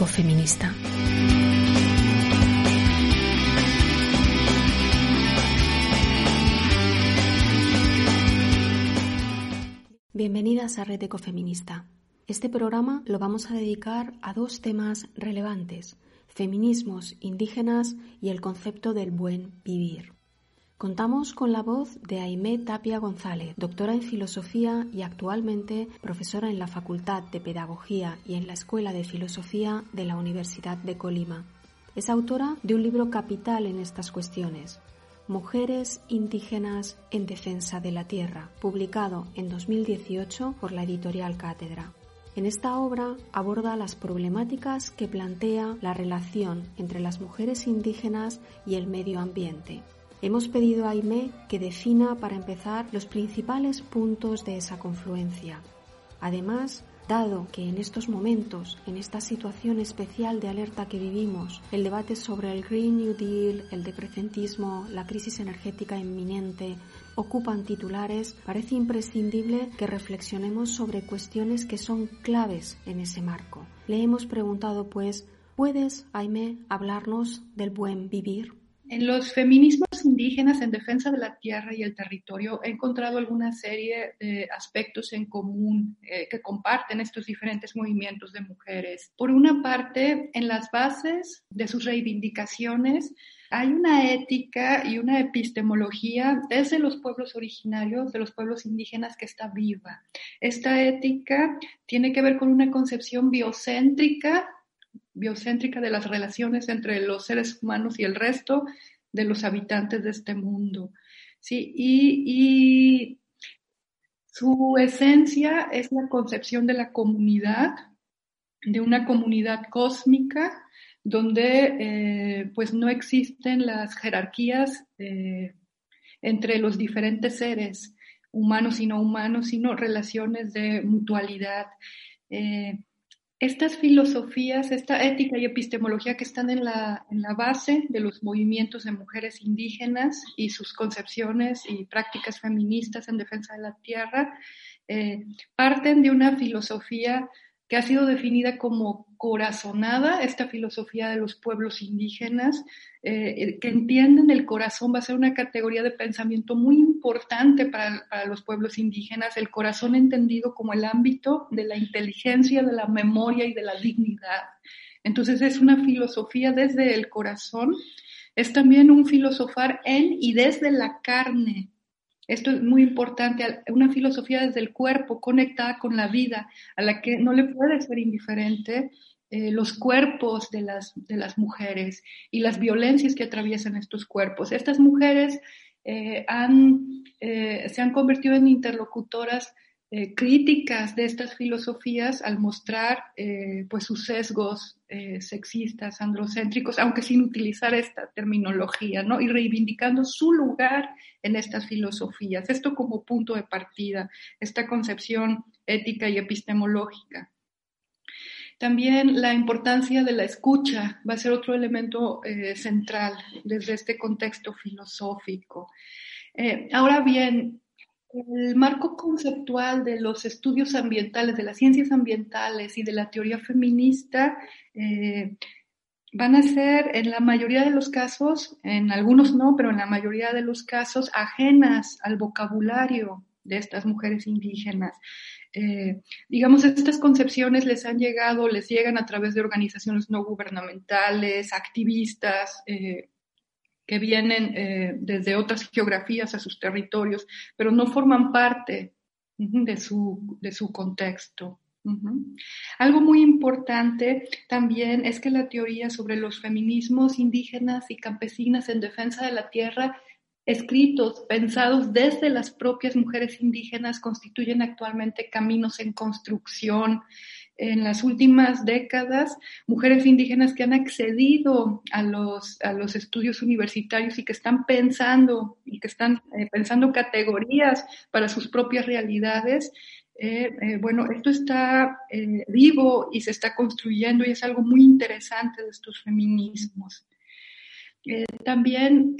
ecofeminista. Bienvenidas a Red Ecofeminista. Este programa lo vamos a dedicar a dos temas relevantes, feminismos indígenas y el concepto del buen vivir. Contamos con la voz de Aimé Tapia González, doctora en filosofía y actualmente profesora en la Facultad de Pedagogía y en la Escuela de Filosofía de la Universidad de Colima. Es autora de un libro capital en estas cuestiones, Mujeres indígenas en defensa de la tierra, publicado en 2018 por la editorial Cátedra. En esta obra aborda las problemáticas que plantea la relación entre las mujeres indígenas y el medio ambiente, Hemos pedido a Aimé que defina para empezar los principales puntos de esa confluencia. Además, dado que en estos momentos, en esta situación especial de alerta que vivimos, el debate sobre el Green New Deal, el decrecentismo, la crisis energética inminente, ocupan titulares, parece imprescindible que reflexionemos sobre cuestiones que son claves en ese marco. Le hemos preguntado, pues, ¿puedes, Aime, hablarnos del buen vivir? En los feminismos indígenas en defensa de la tierra y el territorio he encontrado alguna serie de aspectos en común eh, que comparten estos diferentes movimientos de mujeres. Por una parte, en las bases de sus reivindicaciones hay una ética y una epistemología desde los pueblos originarios, de los pueblos indígenas, que está viva. Esta ética tiene que ver con una concepción biocéntrica biocéntrica de las relaciones entre los seres humanos y el resto de los habitantes de este mundo. ¿sí? Y, su esencia es la concepción de la comunidad, de una comunidad cósmica donde eh, pues no existen las jerarquías eh, entre los diferentes seres, humanos y no humanos, sino relaciones de mutualidad. Eh, estas filosofías, esta ética y epistemología que están en la, en la, base de los movimientos de mujeres indígenas y sus concepciones y prácticas feministas en defensa de la tierra, eh, parten de una filosofía que ha sido definida como corazonada, esta filosofía de los pueblos indígenas, eh, que entienden el corazón, va a ser una categoría de pensamiento muy importante para, para, los pueblos indígenas, el corazón entendido como el ámbito de la inteligencia, de la memoria y de la dignidad. Entonces es una filosofía desde el corazón, es también un filosofar en y desde la carne, esto es muy importante, una filosofía desde el cuerpo, conectada con la vida, a la que no le puede ser indiferente eh, los cuerpos de las, de las mujeres y las violencias que atraviesan estos cuerpos. Estas mujeres eh, han, eh, se han convertido en interlocutoras eh, críticas de estas filosofías al mostrar eh, pues sus sesgos eh, sexistas, androcéntricos, aunque sin utilizar esta terminología, ¿no? Y reivindicando su lugar en estas filosofías. Esto como punto de partida, esta concepción ética y epistemológica. También la importancia de la escucha va a ser otro elemento central desde este contexto filosófico. ahora bien, el marco conceptual de los estudios ambientales, de las ciencias ambientales y de la teoría feminista eh, van a ser en la mayoría de los casos, en algunos no, pero en la mayoría de los casos ajenas al vocabulario de estas mujeres indígenas. Eh, digamos, estas concepciones les han llegado, les llegan a través de organizaciones no gubernamentales, activistas, eh, que vienen eh, desde otras geografías a sus territorios, pero no forman parte de, su, de su contexto. Algo muy importante también es que la teoría sobre los feminismos indígenas y campesinas en defensa de la tierra, escritos, pensados desde las propias mujeres indígenas, constituyen actualmente caminos en construcción, en las últimas décadas mujeres indígenas que han accedido a los, a los estudios universitarios y que están pensando y que están eh, pensando categorías para sus propias realidades. Eh, eh, bueno, esto está vivo y se está construyendo y es algo muy interesante de estos feminismos. también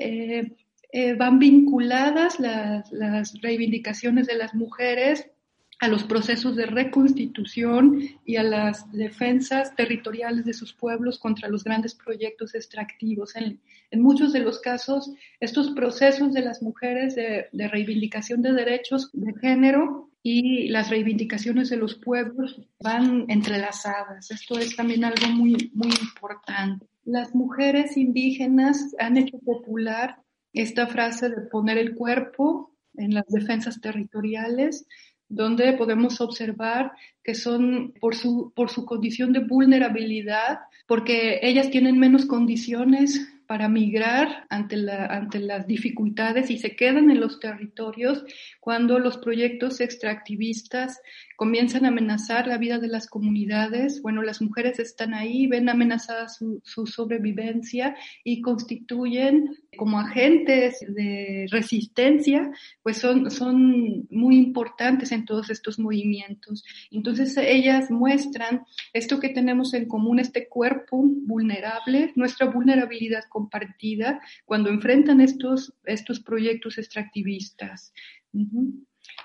van vinculadas las, las reivindicaciones de las mujeres a los procesos de reconstitución y a las defensas territoriales de sus pueblos contra los grandes proyectos extractivos. En, muchos de los casos, estos procesos de las mujeres de, de, reivindicación de derechos de género y las reivindicaciones de los pueblos van entrelazadas. Esto es también algo muy, muy importante. Las mujeres indígenas han hecho popular esta frase de poner el cuerpo en las defensas territoriales donde podemos observar que son por su, por su condición de vulnerabilidad, porque ellas tienen menos condiciones para migrar ante, la, ante las dificultades y se quedan en los territorios cuando los proyectos extractivistas comienzan a amenazar la vida de las comunidades. Bueno, las mujeres están ahí, ven amenazada su, su sobrevivencia y constituyen como agentes de resistencia, pues son, son muy importantes en todos estos movimientos. Entonces ellas muestran esto que tenemos en común, este cuerpo vulnerable, nuestra vulnerabilidad compartida cuando enfrentan estos, estos proyectos extractivistas.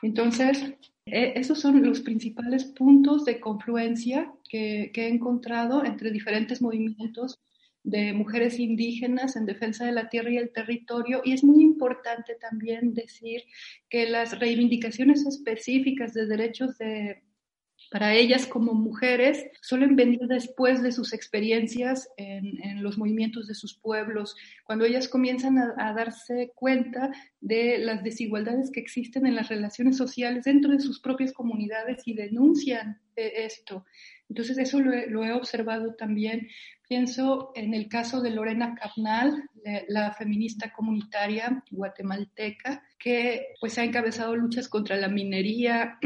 Entonces, e, esos son los principales puntos de confluencia que, que, he encontrado entre diferentes movimientos de mujeres indígenas en defensa de la tierra y el territorio. Y es muy importante también decir que las reivindicaciones específicas de derechos de, para ellas como mujeres suelen venir después de sus experiencias en, los movimientos de sus pueblos, cuando ellas comienzan a, darse cuenta de las desigualdades que existen en las relaciones sociales dentro de sus propias comunidades y denuncian esto. Entonces eso lo he, observado también. Pienso en el caso de Lorena Capnal, la feminista comunitaria guatemalteca, que pues ha encabezado luchas contra la minería,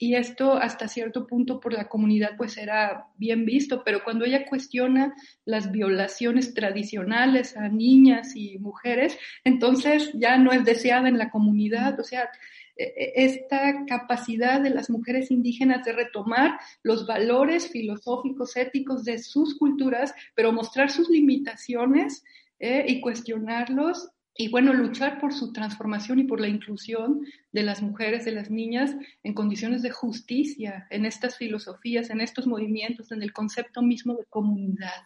y esto hasta cierto punto por la comunidad pues era bien visto, pero cuando ella cuestiona las violaciones tradicionales a niñas y mujeres, entonces ya no es deseada en la comunidad, o sea, e, e, esta capacidad de las mujeres indígenas de retomar los valores filosóficos, éticos de sus culturas, pero mostrar sus limitaciones eh, y cuestionarlos y bueno, luchar por su transformación y por la inclusión de las mujeres, de las niñas en condiciones de justicia, en estas filosofías, en estos movimientos, en el concepto mismo de comunidad.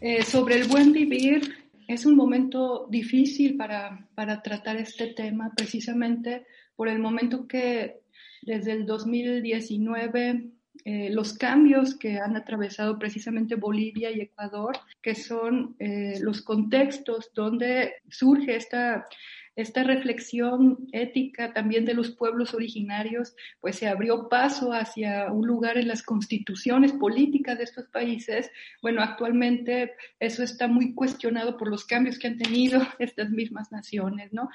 Eh, sobre el buen vivir, es un momento difícil para, para tratar este tema, precisamente por el momento que desde el 2019 eh, los cambios que han atravesado precisamente Bolivia y Ecuador, que son eh, los contextos donde surge esta, esta reflexión ética también de los pueblos originarios, pues se abrió paso hacia un lugar en las constituciones políticas de estos países. Bueno, actualmente eso está muy cuestionado por los cambios que han tenido estas mismas naciones, ¿no?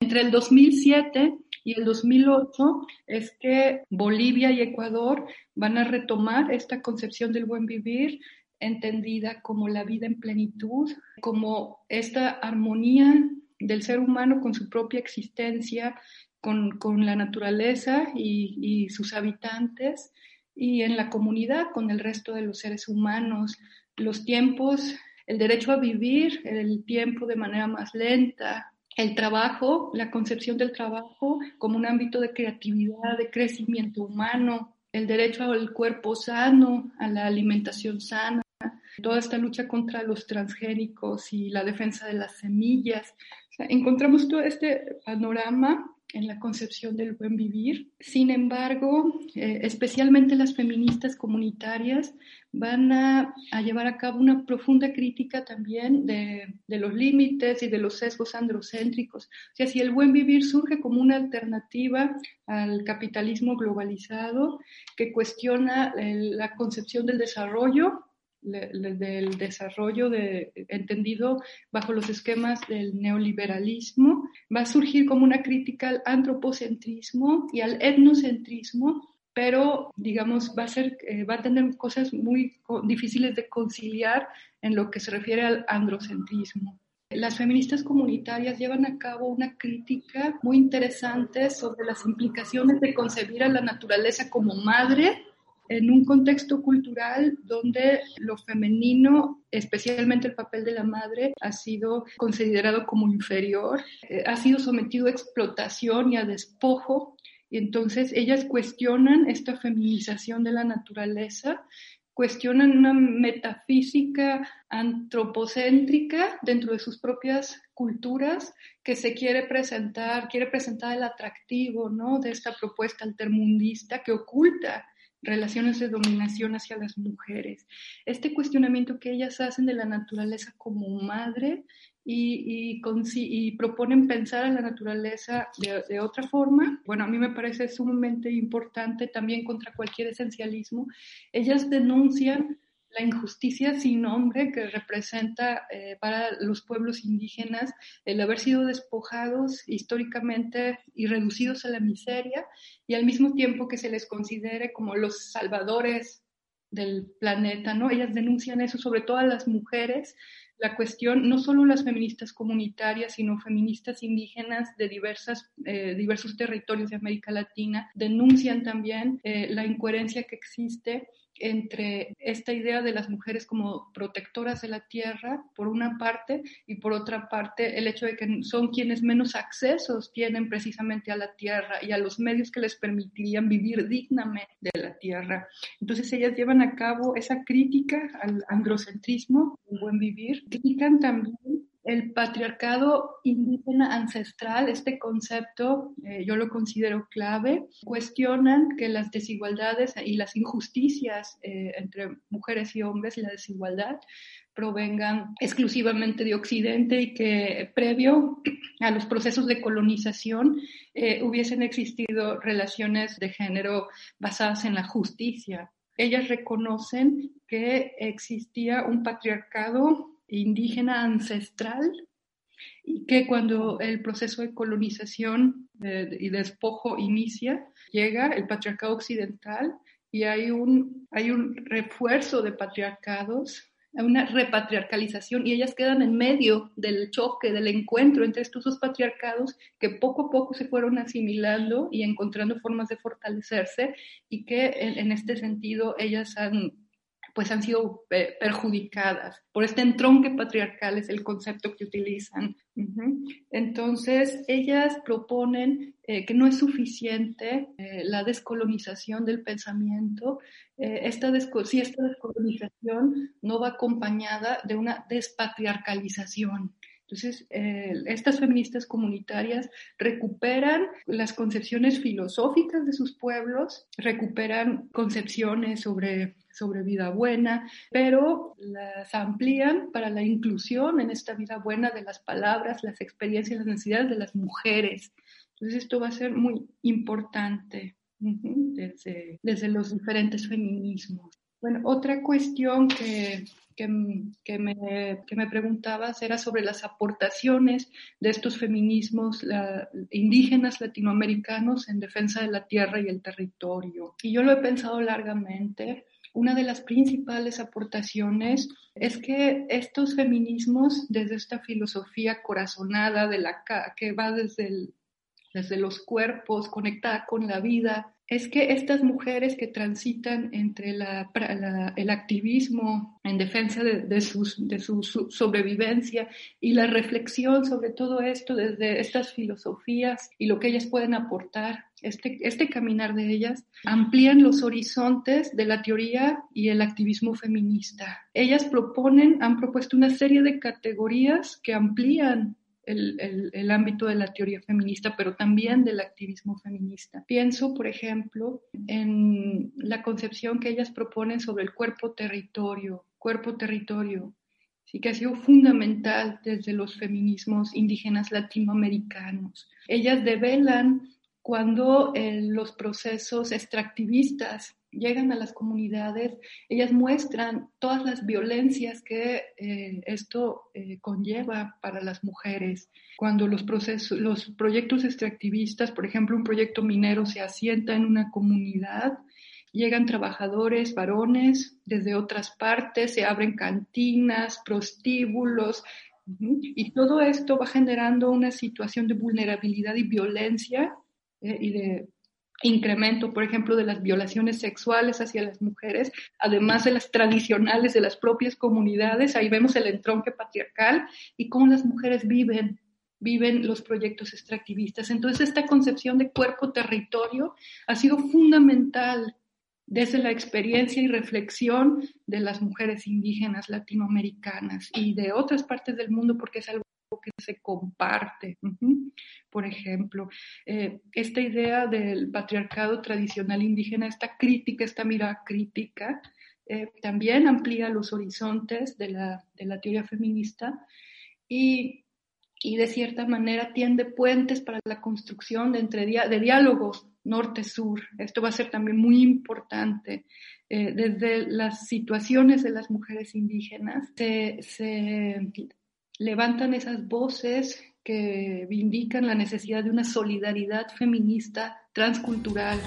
Entre el 2007 y el 2008 es que Bolivia y Ecuador van a retomar esta concepción del buen vivir entendida como la vida en plenitud, como esta armonía del ser humano con su propia existencia, con, con la naturaleza y, y, sus habitantes, y en la comunidad con el resto de los seres humanos, los tiempos, el derecho a vivir el tiempo de manera más lenta, el trabajo, la concepción del trabajo como un ámbito de creatividad, de crecimiento humano, el derecho al cuerpo sano, a la alimentación sana, toda esta lucha contra los transgénicos y la defensa de las semillas. Encontramos todo este panorama en la concepción del buen vivir. Sin embargo, eh, especialmente las feministas comunitarias van a, llevar a cabo una profunda crítica también de, los límites y de los sesgos androcéntricos. O sea, si el buen vivir surge como una alternativa al capitalismo globalizado que cuestiona la concepción del desarrollo del desarrollo de, entendido bajo los esquemas del neoliberalismo, va a surgir como una crítica al antropocentrismo y al etnocentrismo, pero digamos va a ser eh, va a tener cosas muy difíciles de conciliar en lo que se refiere al androcentrismo. Las feministas comunitarias llevan a cabo una crítica muy interesante sobre las implicaciones de concebir a la naturaleza como madre en un contexto cultural donde lo femenino, especialmente el papel de la madre, ha sido considerado como inferior, eh, ha sido sometido a explotación y a despojo. Y entonces ellas cuestionan esta feminización de la naturaleza cuestionan una metafísica antropocéntrica dentro de sus propias culturas que se quiere presentar, quiere presentar el atractivo ¿no? de esta propuesta altermundista que oculta relaciones de dominación hacia las mujeres. Este cuestionamiento que ellas hacen de la naturaleza como madre y, proponen pensar a la naturaleza de, otra forma. Bueno, a mí me parece sumamente importante también contra cualquier esencialismo. Ellas denuncian la injusticia sin nombre que representa eh, para los pueblos indígenas el haber sido despojados históricamente y reducidos a la miseria y al mismo tiempo que se les considere como los salvadores del planeta, ¿no? Ellas denuncian eso sobre todo a las mujeres la cuestión, no solo las feministas comunitarias, sino feministas indígenas de diversas, eh, diversos territorios de América Latina, denuncian también eh, la incoherencia que existe entre esta idea de las mujeres como protectoras de la tierra, por una parte, y por otra parte, el hecho de que son quienes menos accesos tienen precisamente a la tierra y a los medios que les permitirían vivir dignamente de la tierra. Entonces ellas llevan a cabo esa crítica al androcentrismo, un buen vivir, critican también el patriarcado indígena ancestral, este concepto eh, yo lo considero clave, cuestionan que las desigualdades y las injusticias eh, entre mujeres y hombres la desigualdad provengan exclusivamente de Occidente y que previo a los procesos de colonización eh, hubiesen existido relaciones de género basadas en la justicia. Ellas reconocen que existía un patriarcado indígena ancestral y que cuando el proceso de colonización y despojo inicia, llega el patriarcado occidental y hay un, hay un refuerzo de patriarcados, una repatriarcalización y ellas quedan en medio del choque, del encuentro entre estos dos patriarcados que poco a poco se fueron asimilando y encontrando formas de fortalecerse y que en este sentido ellas han pues han sido eh, perjudicadas por este entronque patriarcal, es el concepto que utilizan. Entonces, ellas proponen eh, que no es suficiente eh, la descolonización del pensamiento, esta si esta descolonización no va acompañada de una despatriarcalización. Entonces, estas feministas comunitarias recuperan las concepciones filosóficas de sus pueblos, recuperan concepciones sobre sobre vida buena, pero las amplían para la inclusión en esta vida buena de las palabras, las experiencias, las necesidades de las mujeres. Entonces esto va a ser muy importante desde, desde los diferentes feminismos. Bueno, otra cuestión que, que, que, me, que, me, preguntabas era sobre las aportaciones de estos feminismos indígenas latinoamericanos en defensa de la tierra y el territorio. Y yo lo he pensado largamente una de las principales aportaciones es que estos feminismos, desde esta filosofía corazonada de la que va desde, desde los cuerpos, conectada con la vida, es que estas mujeres que transitan entre el activismo en defensa de, su sobrevivencia y la reflexión sobre todo esto desde estas filosofías y lo que ellas pueden aportar, este, este caminar de ellas, amplían los horizontes de la teoría y el activismo feminista. Ellas proponen, han propuesto una serie de categorías que amplían el, ámbito de la teoría feminista, pero también del activismo feminista. Pienso, por ejemplo, en la concepción que ellas proponen sobre el cuerpo-territorio, cuerpo-territorio, sí que ha sido fundamental desde los feminismos indígenas latinoamericanos. Ellas develan cuando eh, los procesos extractivistas llegan a las comunidades, ellas muestran todas las violencias que eh, esto eh, conlleva para las mujeres. Cuando los, procesos, los proyectos extractivistas, por ejemplo, un proyecto minero se asienta en una comunidad, llegan trabajadores varones desde otras partes, se abren cantinas, prostíbulos, y todo esto va generando una situación de vulnerabilidad y violencia eh, y de incremento, por ejemplo, de las violaciones sexuales hacia las mujeres, además de las tradicionales de las propias comunidades. Ahí vemos el entronque patriarcal y cómo las mujeres viven viven los proyectos extractivistas. Entonces, esta concepción de cuerpo-territorio ha sido fundamental desde la experiencia y reflexión de las mujeres indígenas latinoamericanas y de otras partes del mundo, porque es algo que se comparte. Por ejemplo, eh, esta idea del patriarcado tradicional indígena, esta crítica, esta mirada crítica, eh, también amplía los horizontes de la, de la teoría feminista y, y, de cierta manera tiende puentes para la construcción de, entre, de diálogos norte-sur. Esto va a ser también muy importante. Eh, desde las situaciones de las mujeres indígenas se, se levantan esas voces que indican la necesidad de una solidaridad feminista transcultural.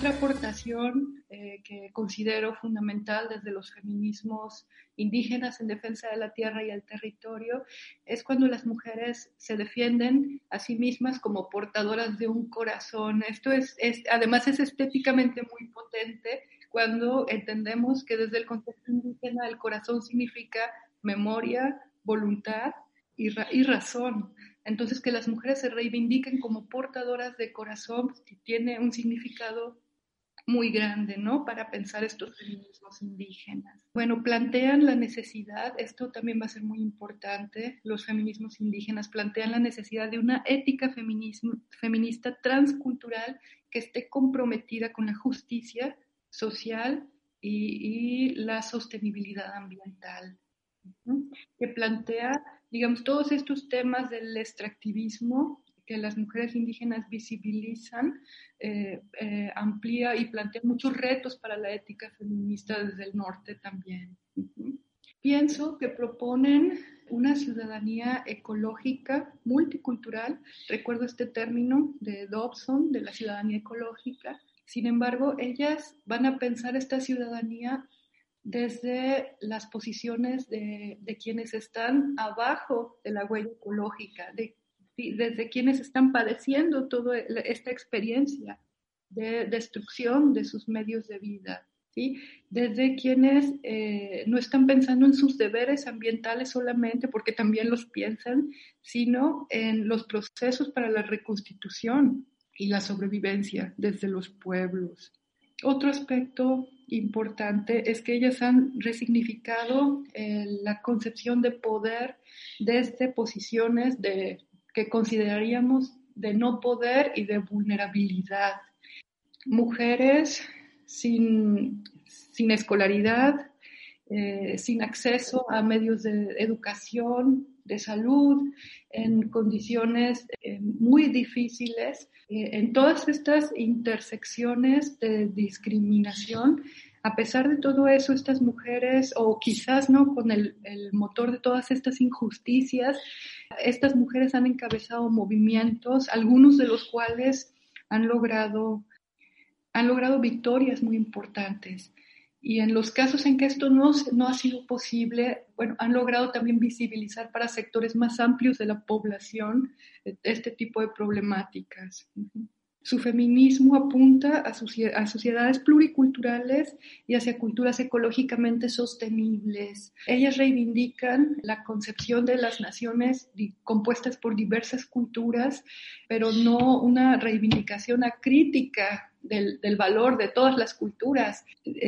Otra aportación eh, que considero fundamental desde los feminismos indígenas en defensa de la tierra y el territorio es cuando las mujeres se defienden a sí mismas como portadoras de un corazón. Esto es, además es estéticamente muy potente cuando entendemos que desde el concepto indígena el corazón significa memoria, voluntad y, y razón. Entonces, que las mujeres se reivindiquen como portadoras de corazón tiene un significado muy grande, ¿no? Para pensar estos feminismos indígenas. Bueno, plantean la necesidad, esto también va a ser muy importante, los feminismos indígenas plantean la necesidad de una ética feminista transcultural que esté comprometida con la justicia social y, la sostenibilidad ambiental, que plantea, digamos, todos estos temas del extractivismo que las mujeres indígenas visibilizan, eh, eh, amplía y plantea muchos retos para la ética feminista desde el norte también. Pienso que proponen una ciudadanía ecológica multicultural. Recuerdo este término de Dobson, de la ciudadanía ecológica. Sin embargo, ellas van a pensar esta ciudadanía desde las posiciones de, de, quienes están abajo de la huella ecológica, de desde quienes están padeciendo toda esta experiencia de destrucción de sus medios de vida, ¿sí? desde quienes eh, no están pensando en sus deberes ambientales solamente, porque también los piensan, sino en los procesos para la reconstitución y la sobrevivencia desde los pueblos. Otro aspecto importante es que ellas han resignificado eh, la concepción de poder desde posiciones de que consideraríamos de no poder y de vulnerabilidad. Mujeres sin, sin escolaridad, eh, sin acceso a medios de educación, de salud, en condiciones eh, muy difíciles. Eh, en todas estas intersecciones de discriminación, a pesar de todo eso, estas mujeres, o quizás no con el, motor de todas estas injusticias, estas mujeres han encabezado movimientos, algunos de los cuales han logrado, han logrado victorias muy importantes. Y en los casos en que esto no, no ha sido posible, bueno, han logrado también visibilizar para sectores más amplios de la población este tipo de problemáticas. Su feminismo apunta a, sociedades pluriculturales y hacia culturas ecológicamente sostenibles. Ellas reivindican la concepción de las naciones compuestas por diversas culturas, pero no una reivindicación acrítica del, valor de todas las culturas,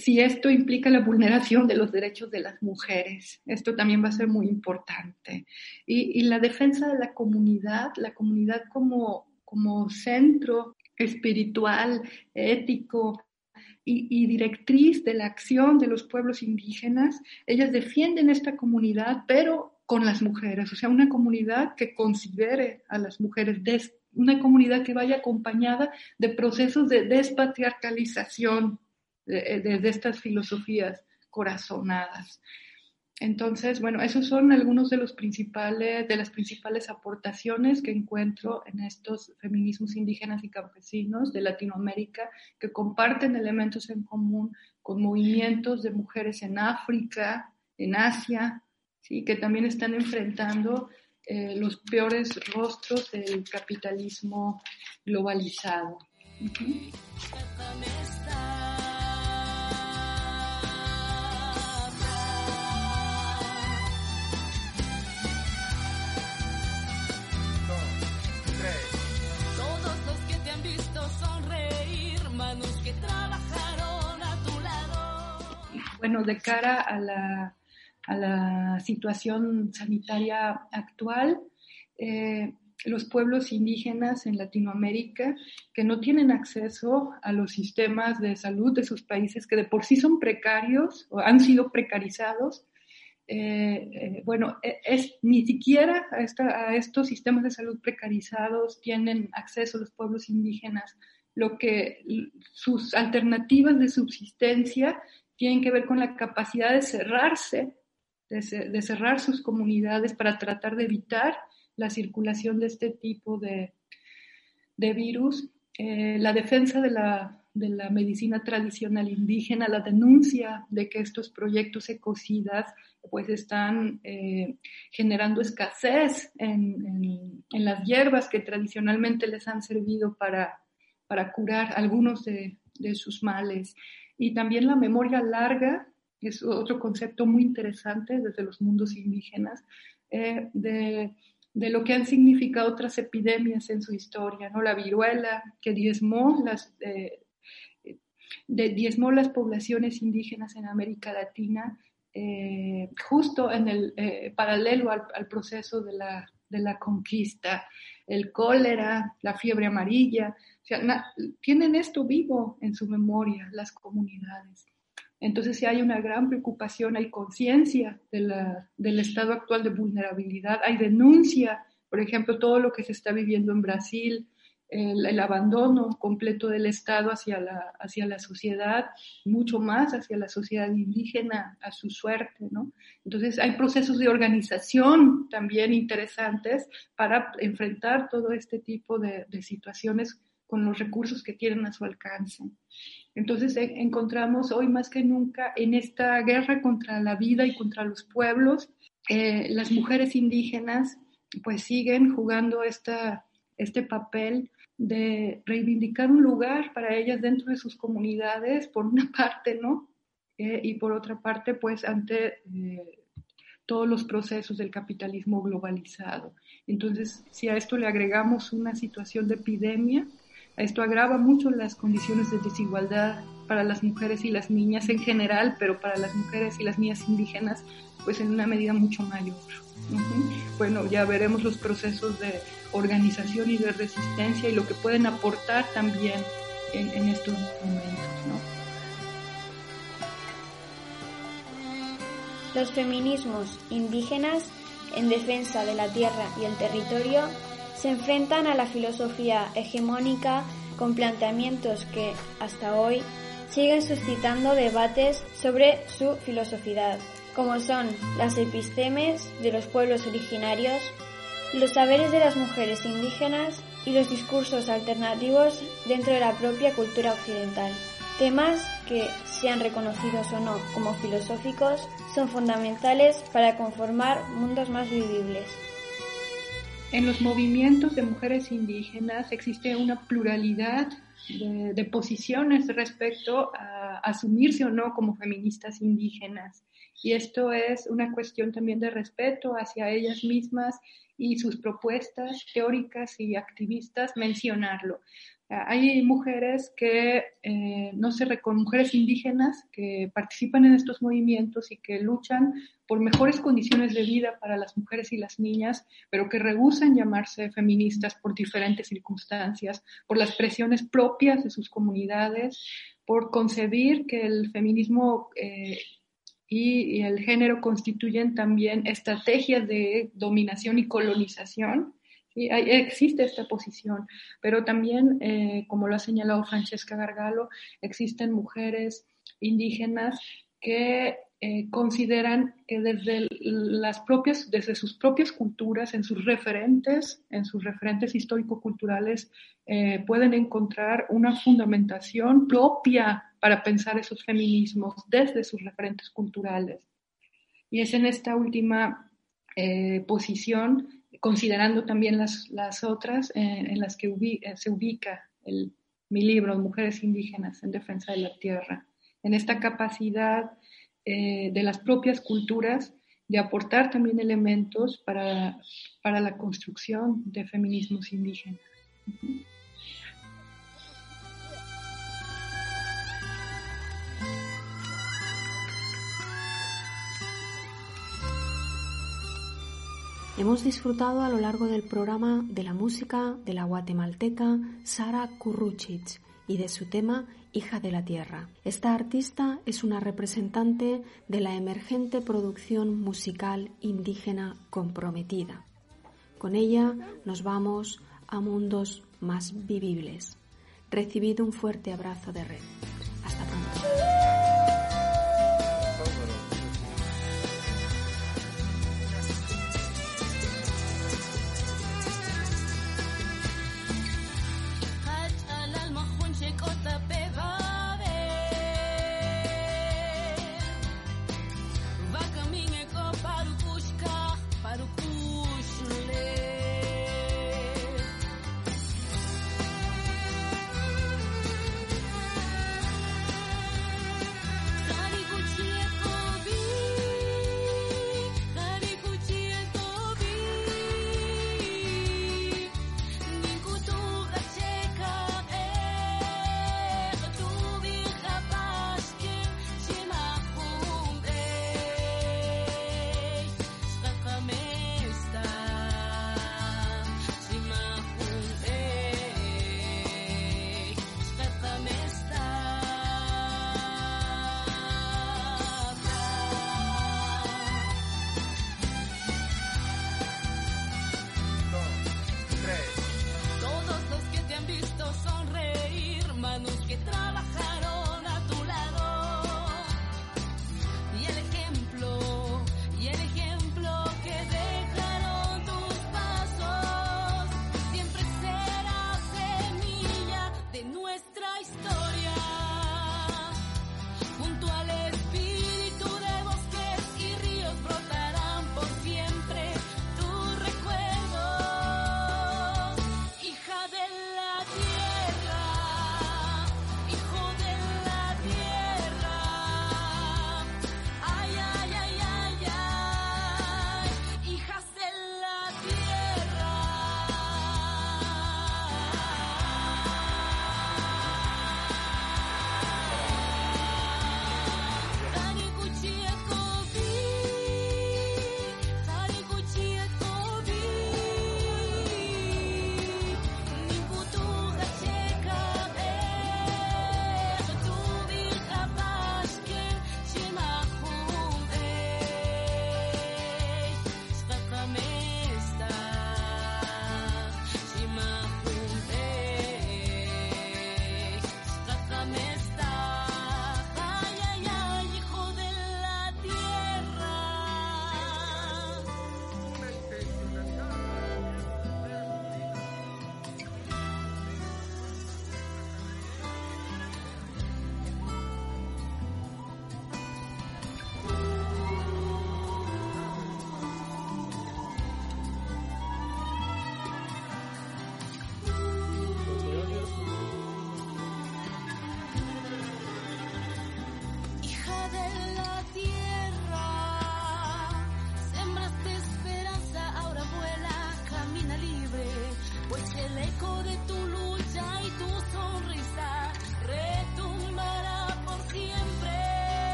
si esto implica la vulneración de los derechos de las mujeres. Esto también va a ser muy importante. Y, y la defensa de la comunidad, la comunidad como como centro espiritual, ético y, directriz de la acción de los pueblos indígenas. Ellas defienden esta comunidad, pero con las mujeres, o sea, una comunidad que considere a las mujeres, una comunidad que vaya acompañada de procesos de despatriarcalización de estas filosofías corazonadas. Entonces, bueno, esos son algunos de los principales, de las principales aportaciones que encuentro en estos feminismos indígenas y campesinos de Latinoamérica que comparten elementos en común con movimientos de mujeres en África, en Asia, ¿sí? que también están enfrentando eh, los peores rostros del capitalismo globalizado. Bueno, de cara a la, a la situación sanitaria actual, eh, los pueblos indígenas en Latinoamérica que no tienen acceso a los sistemas de salud de sus países, que de por sí son precarios o han sido precarizados, eh, eh, bueno, e, es, ni siquiera a, esta, a, estos sistemas de salud precarizados tienen acceso los pueblos indígenas, lo que sus alternativas de subsistencia tienen que ver con la capacidad de cerrarse, de, cerrar sus comunidades para tratar de evitar la circulación de este tipo de, virus, eh, la defensa de la, medicina tradicional indígena, la denuncia de que estos proyectos ecocidas pues están eh, generando escasez en, las hierbas que tradicionalmente les han servido para, para curar algunos de, de sus males. Y también la memoria larga, es otro concepto muy interesante desde los mundos indígenas, eh, de, lo que han significado otras epidemias en su historia, ¿no? La viruela, que diezmó las, eh, diezmó las poblaciones indígenas en América Latina, eh, justo en el paralelo al, proceso de la, de la conquista, el cólera, la fiebre amarilla, tienen esto vivo en su memoria las comunidades. Entonces, si hay una gran preocupación, hay conciencia del estado actual de vulnerabilidad, hay denuncia, por ejemplo, todo lo que se está viviendo en Brasil, el, abandono completo del Estado hacia la, hacia la sociedad, mucho más hacia la sociedad indígena, a su suerte, ¿no? Entonces hay procesos de organización también interesantes para enfrentar todo este tipo de, situaciones con los recursos que tienen a su alcance. Entonces encontramos hoy más que nunca en esta guerra contra la vida y contra los pueblos, eh, las mujeres indígenas pues siguen jugando esta, este papel de reivindicar un lugar para ellas dentro de sus comunidades, por una parte, ¿no? Eh, y por otra parte, pues ante eh, todos los procesos del capitalismo globalizado. Entonces, si a esto le agregamos una situación de epidemia, esto agrava mucho las condiciones de desigualdad para las mujeres y las niñas en general, pero para las mujeres y las niñas indígenas, pues en una medida mucho mayor. Bueno, ya veremos los procesos de organización y de resistencia y lo que pueden aportar también en, estos momentos. Los feminismos indígenas en defensa de la tierra y el territorio se enfrentan a la filosofía hegemónica con planteamientos que, hasta hoy, siguen suscitando debates sobre su filosofía, como son las epistemes de los pueblos originarios, los saberes de las mujeres indígenas y los discursos alternativos dentro de la propia cultura occidental. Temas que, sean reconocidos o no como filosóficos, son fundamentales para conformar mundos más vivibles. En los movimientos de mujeres indígenas existe una pluralidad de, posiciones respecto a asumirse o no como feministas indígenas. Y esto es una cuestión también de respeto hacia ellas mismas y sus propuestas teóricas y activistas mencionarlo. Hay mujeres que eh, no se reconocen, mujeres indígenas que participan en estos movimientos y que luchan por mejores condiciones de vida para las mujeres y las niñas, pero que rehusan llamarse feministas por diferentes circunstancias, por las presiones propias de sus comunidades, por concebir que el feminismo eh, y, el género constituyen también estrategias de dominación y colonización existe esta posición, pero también, eh, como lo ha señalado Francesca Gargalo, existen mujeres indígenas que eh, consideran que desde las propias, desde sus propias culturas, en sus referentes, en sus referentes histórico-culturales, eh, pueden encontrar una fundamentación propia para pensar esos feminismos desde sus referentes culturales. Y es en esta última posición considerando también las, las otras eh, en las que eh, se ubica mi libro, Mujeres Indígenas en Defensa de la Tierra, en esta capacidad eh, de las propias culturas de aportar también elementos para, para la construcción de feminismos indígenas. Hemos disfrutado a lo largo del programa de la música de la guatemalteca Sara Kurruchich y de su tema Hija de la Tierra. Esta artista es una representante de la emergente producción musical indígena comprometida. Con ella nos vamos a mundos más vivibles. Recibido un fuerte abrazo de red.